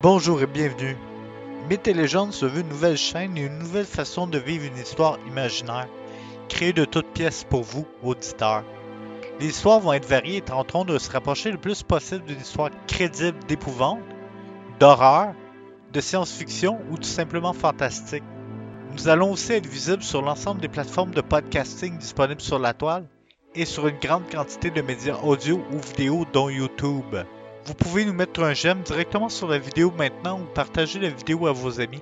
Bonjour et bienvenue. Mythes et légendes se veut une nouvelle chaîne et une nouvelle façon de vivre une histoire imaginaire, créée de toutes pièces pour vous, auditeurs. Les histoires vont être variées et tenteront de se rapprocher le plus possible d'une histoire crédible d'épouvante, d'horreur, de science-fiction ou tout simplement fantastique. Nous allons aussi être visibles sur l'ensemble des plateformes de podcasting disponibles sur la toile et sur une grande quantité de médias audio ou vidéo dont YouTube. Vous pouvez nous mettre un j'aime directement sur la vidéo maintenant ou partager la vidéo à vos amis.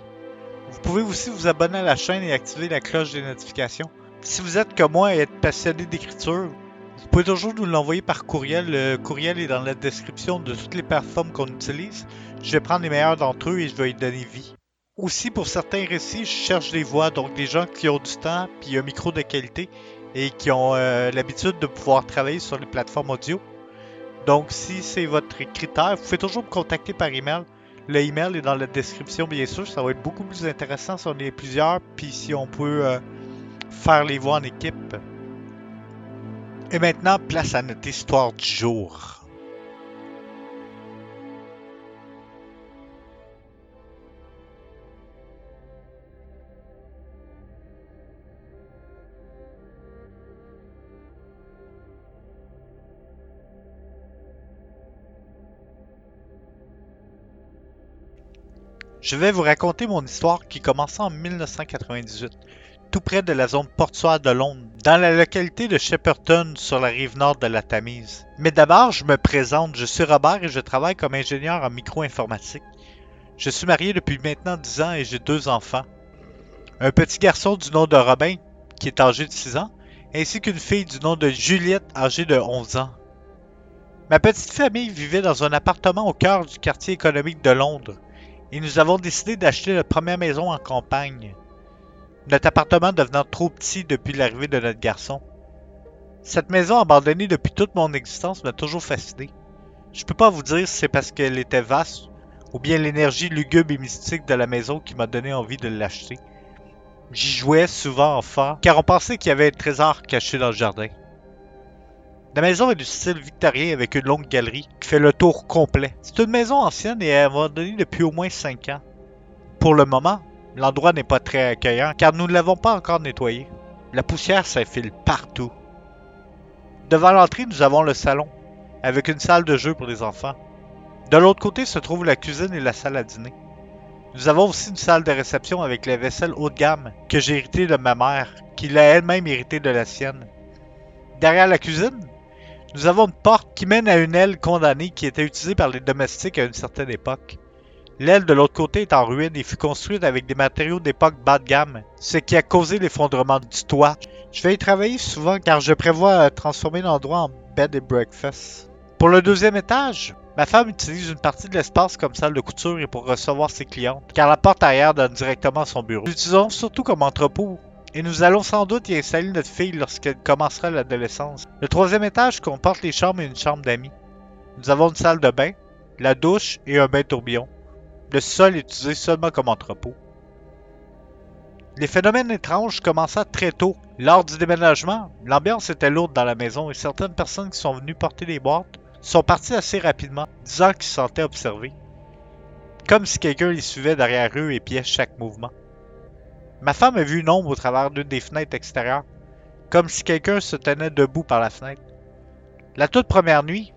Vous pouvez aussi vous abonner à la chaîne et activer la cloche des notifications. Si vous êtes comme moi et êtes passionné d'écriture, vous pouvez toujours nous l'envoyer par courriel. Le courriel est dans la description de toutes les plateformes qu'on utilise. Je vais prendre les meilleurs d'entre eux et je vais y donner vie. Aussi, pour certains récits, je cherche des voix, donc des gens qui ont du temps puis un micro de qualité et qui ont euh, l'habitude de pouvoir travailler sur les plateformes audio. Donc, si c'est votre critère, vous pouvez toujours me contacter par email. Le email est dans la description, bien sûr. Ça va être beaucoup plus intéressant si on est plusieurs, puis si on peut euh, faire les voix en équipe. Et maintenant, place à notre histoire du jour. Je vais vous raconter mon histoire qui commença en 1998, tout près de la zone portuaire de Londres, dans la localité de Shepperton sur la rive nord de la Tamise. Mais d'abord, je me présente, je suis Robert et je travaille comme ingénieur en micro-informatique. Je suis marié depuis maintenant 10 ans et j'ai deux enfants. Un petit garçon du nom de Robin, qui est âgé de 6 ans, ainsi qu'une fille du nom de Juliette, âgée de 11 ans. Ma petite famille vivait dans un appartement au cœur du quartier économique de Londres et nous avons décidé d'acheter notre première maison en campagne. Notre appartement devenant trop petit depuis l'arrivée de notre garçon. Cette maison abandonnée depuis toute mon existence m'a toujours fasciné. Je peux pas vous dire si c'est parce qu'elle était vaste ou bien l'énergie lugubre et mystique de la maison qui m'a donné envie de l'acheter. J'y jouais souvent enfant car on pensait qu'il y avait un trésor caché dans le jardin. La maison est du style victorien avec une longue galerie qui fait le tour complet. C'est une maison ancienne et abandonnée depuis au moins 5 ans. Pour le moment, l'endroit n'est pas très accueillant car nous ne l'avons pas encore nettoyé. La poussière s'infile partout. Devant l'entrée, nous avons le salon, avec une salle de jeu pour les enfants. De l'autre côté se trouve la cuisine et la salle à dîner. Nous avons aussi une salle de réception avec les vaisselles haut de gamme que j'ai hérité de ma mère, qui l'a elle-même hérité de la sienne. Derrière la cuisine, nous avons une porte qui mène à une aile condamnée qui était utilisée par les domestiques à une certaine époque. L'aile de l'autre côté est en ruine et fut construite avec des matériaux d'époque bas de gamme, ce qui a causé l'effondrement du toit. Je vais y travailler souvent car je prévois transformer l'endroit en bed and breakfast. Pour le deuxième étage, ma femme utilise une partie de l'espace comme salle de couture et pour recevoir ses clientes, car la porte arrière donne directement à son bureau. L'utilisons surtout comme entrepôt et nous allons sans doute y installer notre fille lorsqu'elle commencera l'adolescence. Le troisième étage comporte les chambres et une chambre d'amis. Nous avons une salle de bain, la douche et un bain tourbillon. Le sol est utilisé seulement comme entrepôt. Les phénomènes étranges commençaient très tôt. Lors du déménagement, l'ambiance était lourde dans la maison et certaines personnes qui sont venues porter des boîtes sont parties assez rapidement, disant qu'ils se sentaient observés. Comme si quelqu'un les suivait derrière eux et pièce chaque mouvement. Ma femme a vu une ombre au travers d'une des fenêtres extérieures, comme si quelqu'un se tenait debout par la fenêtre. La toute première nuit,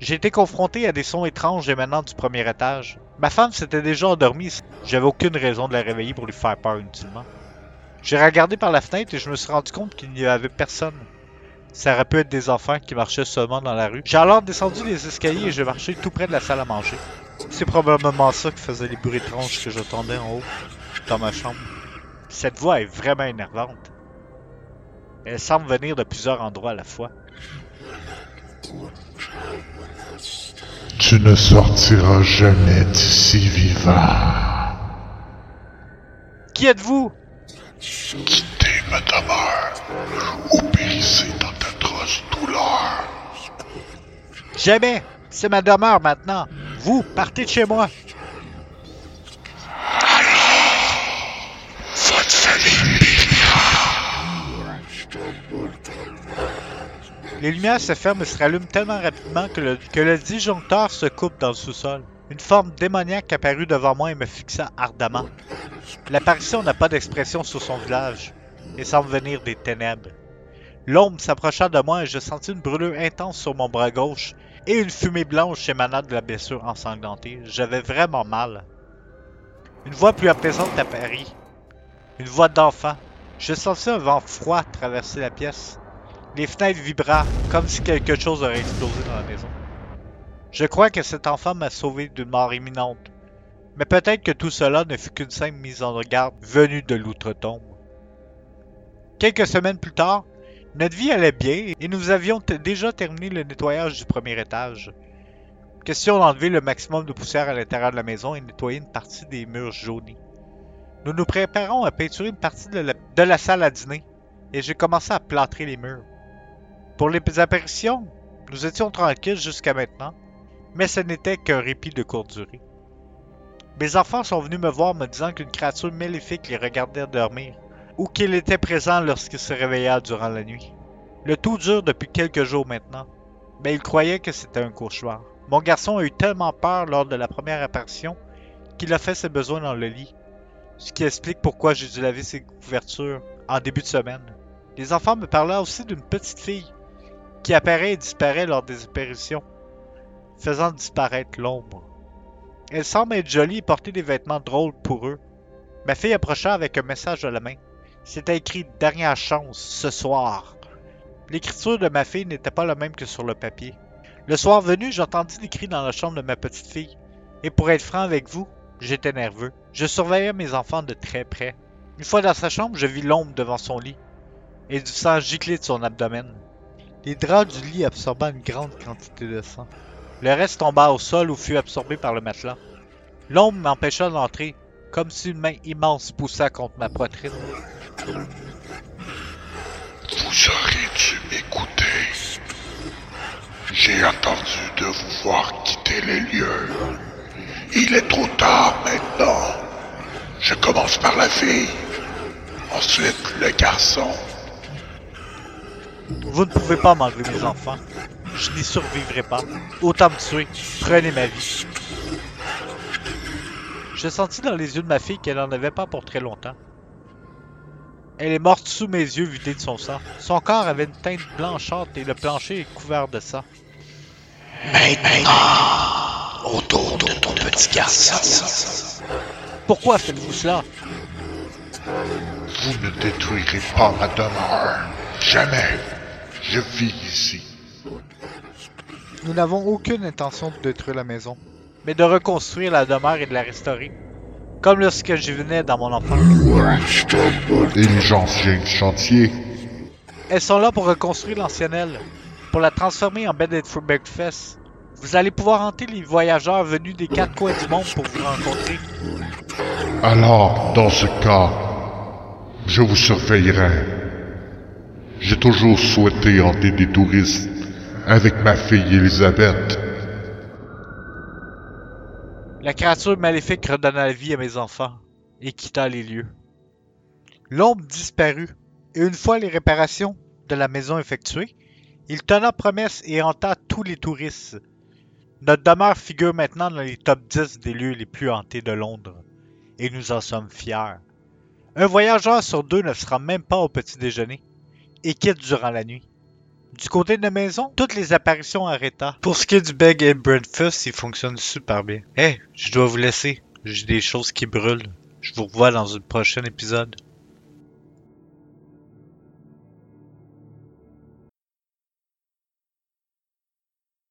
j'ai été confronté à des sons étranges émanant du premier étage. Ma femme s'était déjà endormie, j'avais aucune raison de la réveiller pour lui faire peur inutilement. J'ai regardé par la fenêtre et je me suis rendu compte qu'il n'y avait personne. Ça aurait pu être des enfants qui marchaient seulement dans la rue. J'ai alors descendu les escaliers et j'ai marché tout près de la salle à manger. C'est probablement ça qui faisait les bruits étranges que j'entendais en haut, dans ma chambre. Cette voix est vraiment énervante. Elle semble venir de plusieurs endroits à la fois. Tu ne sortiras jamais d'ici vivant. Qui êtes-vous? Quittez ma demeure ou périssez dans d'atroces douleurs. Jamais. C'est ma demeure maintenant. Vous, partez de chez moi. Les lumières se ferment et se rallument tellement rapidement que le, que le disjoncteur se coupe dans le sous-sol. Une forme démoniaque apparut devant moi et me fixa ardemment. L'apparition n'a pas d'expression sur son visage et semble venir des ténèbres. L'ombre s'approcha de moi et je sentis une brûlure intense sur mon bras gauche et une fumée blanche émanant de la blessure ensanglantée. J'avais vraiment mal. Une voix plus apaisante apparut. Une voix d'enfant. Je sentis un vent froid traverser la pièce. Les fenêtres vibrèrent comme si quelque chose aurait explosé dans la maison. Je crois que cet enfant m'a sauvé d'une mort imminente. Mais peut-être que tout cela ne fut qu'une simple mise en garde venue de l'outre-tombe. Quelques semaines plus tard, notre vie allait bien et nous avions déjà terminé le nettoyage du premier étage. Question d'enlever le maximum de poussière à l'intérieur de la maison et nettoyer une partie des murs jaunis. Nous nous préparons à peinturer une partie de la, de la salle à dîner et j'ai commencé à plâtrer les murs. Pour les apparitions, nous étions tranquilles jusqu'à maintenant, mais ce n'était qu'un répit de courte durée. Mes enfants sont venus me voir me disant qu'une créature maléfique les regardait dormir, ou qu'il était présent lorsqu'ils se réveillèrent durant la nuit. Le tout dure depuis quelques jours maintenant, mais ils croyaient que c'était un cauchemar. Mon garçon a eu tellement peur lors de la première apparition qu'il a fait ses besoins dans le lit, ce qui explique pourquoi j'ai dû laver ses couvertures en début de semaine. Les enfants me parlaient aussi d'une petite fille qui apparaît et disparaît lors des apparitions, faisant disparaître l'ombre. Elle semble être jolie et porter des vêtements drôles pour eux. Ma fille approcha avec un message à la main. C'était écrit Dernière chance, ce soir. L'écriture de ma fille n'était pas la même que sur le papier. Le soir venu, j'entendis des cris dans la chambre de ma petite fille. Et pour être franc avec vous, j'étais nerveux. Je surveillais mes enfants de très près. Une fois dans sa chambre, je vis l'ombre devant son lit et du sang gicler de son abdomen. Les draps du lit absorbaient une grande quantité de sang. Le reste tomba au sol ou fut absorbé par le matelas. L'ombre m'empêcha d'entrer, comme si une main immense poussa contre ma poitrine. Vous auriez dû m'écouter. J'ai attendu de vous voir quitter les lieux. Il est trop tard maintenant. Je commence par la fille, ensuite le garçon. Vous ne pouvez pas m'enlever mes enfants. Je n'y survivrai pas. Autant me tuer. Prenez ma vie. Je sentis dans les yeux de ma fille qu'elle n'en avait pas pour très longtemps. Elle est morte sous mes yeux vidée de son sang. Son corps avait une teinte blanchâtre et le plancher est couvert de sang. Maintenant, autour de ton petit garçon. Pourquoi faites-vous cela Vous ne détruirez pas ma demeure. Jamais. Je vis ici. Nous n'avons aucune intention de détruire la maison, mais de reconstruire la demeure et de la restaurer. Comme lorsque j'y venais dans mon enfance. Anciens chantiers. Elles sont là pour reconstruire l'ancienne aile, pour la transformer en bed and breakfast. Vous allez pouvoir hanter les voyageurs venus des quatre coins du monde pour vous rencontrer. Alors, dans ce cas, je vous surveillerai. J'ai toujours souhaité hanter des touristes avec ma fille Elisabeth. La créature maléfique redonna la vie à mes enfants et quitta les lieux. L'ombre disparut, et une fois les réparations de la maison effectuées, il tenant promesse et hanta tous les touristes. Notre demeure figure maintenant dans les top 10 des lieux les plus hantés de Londres, et nous en sommes fiers. Un voyageur sur deux ne sera même pas au petit déjeuner, et quitte durant la nuit. Du côté de la maison, toutes les apparitions arrêta. Pour ce qui est du Beg and Breakfast, il fonctionne super bien. Eh, je dois vous laisser. J'ai des choses qui brûlent. Je vous revois dans un prochain épisode.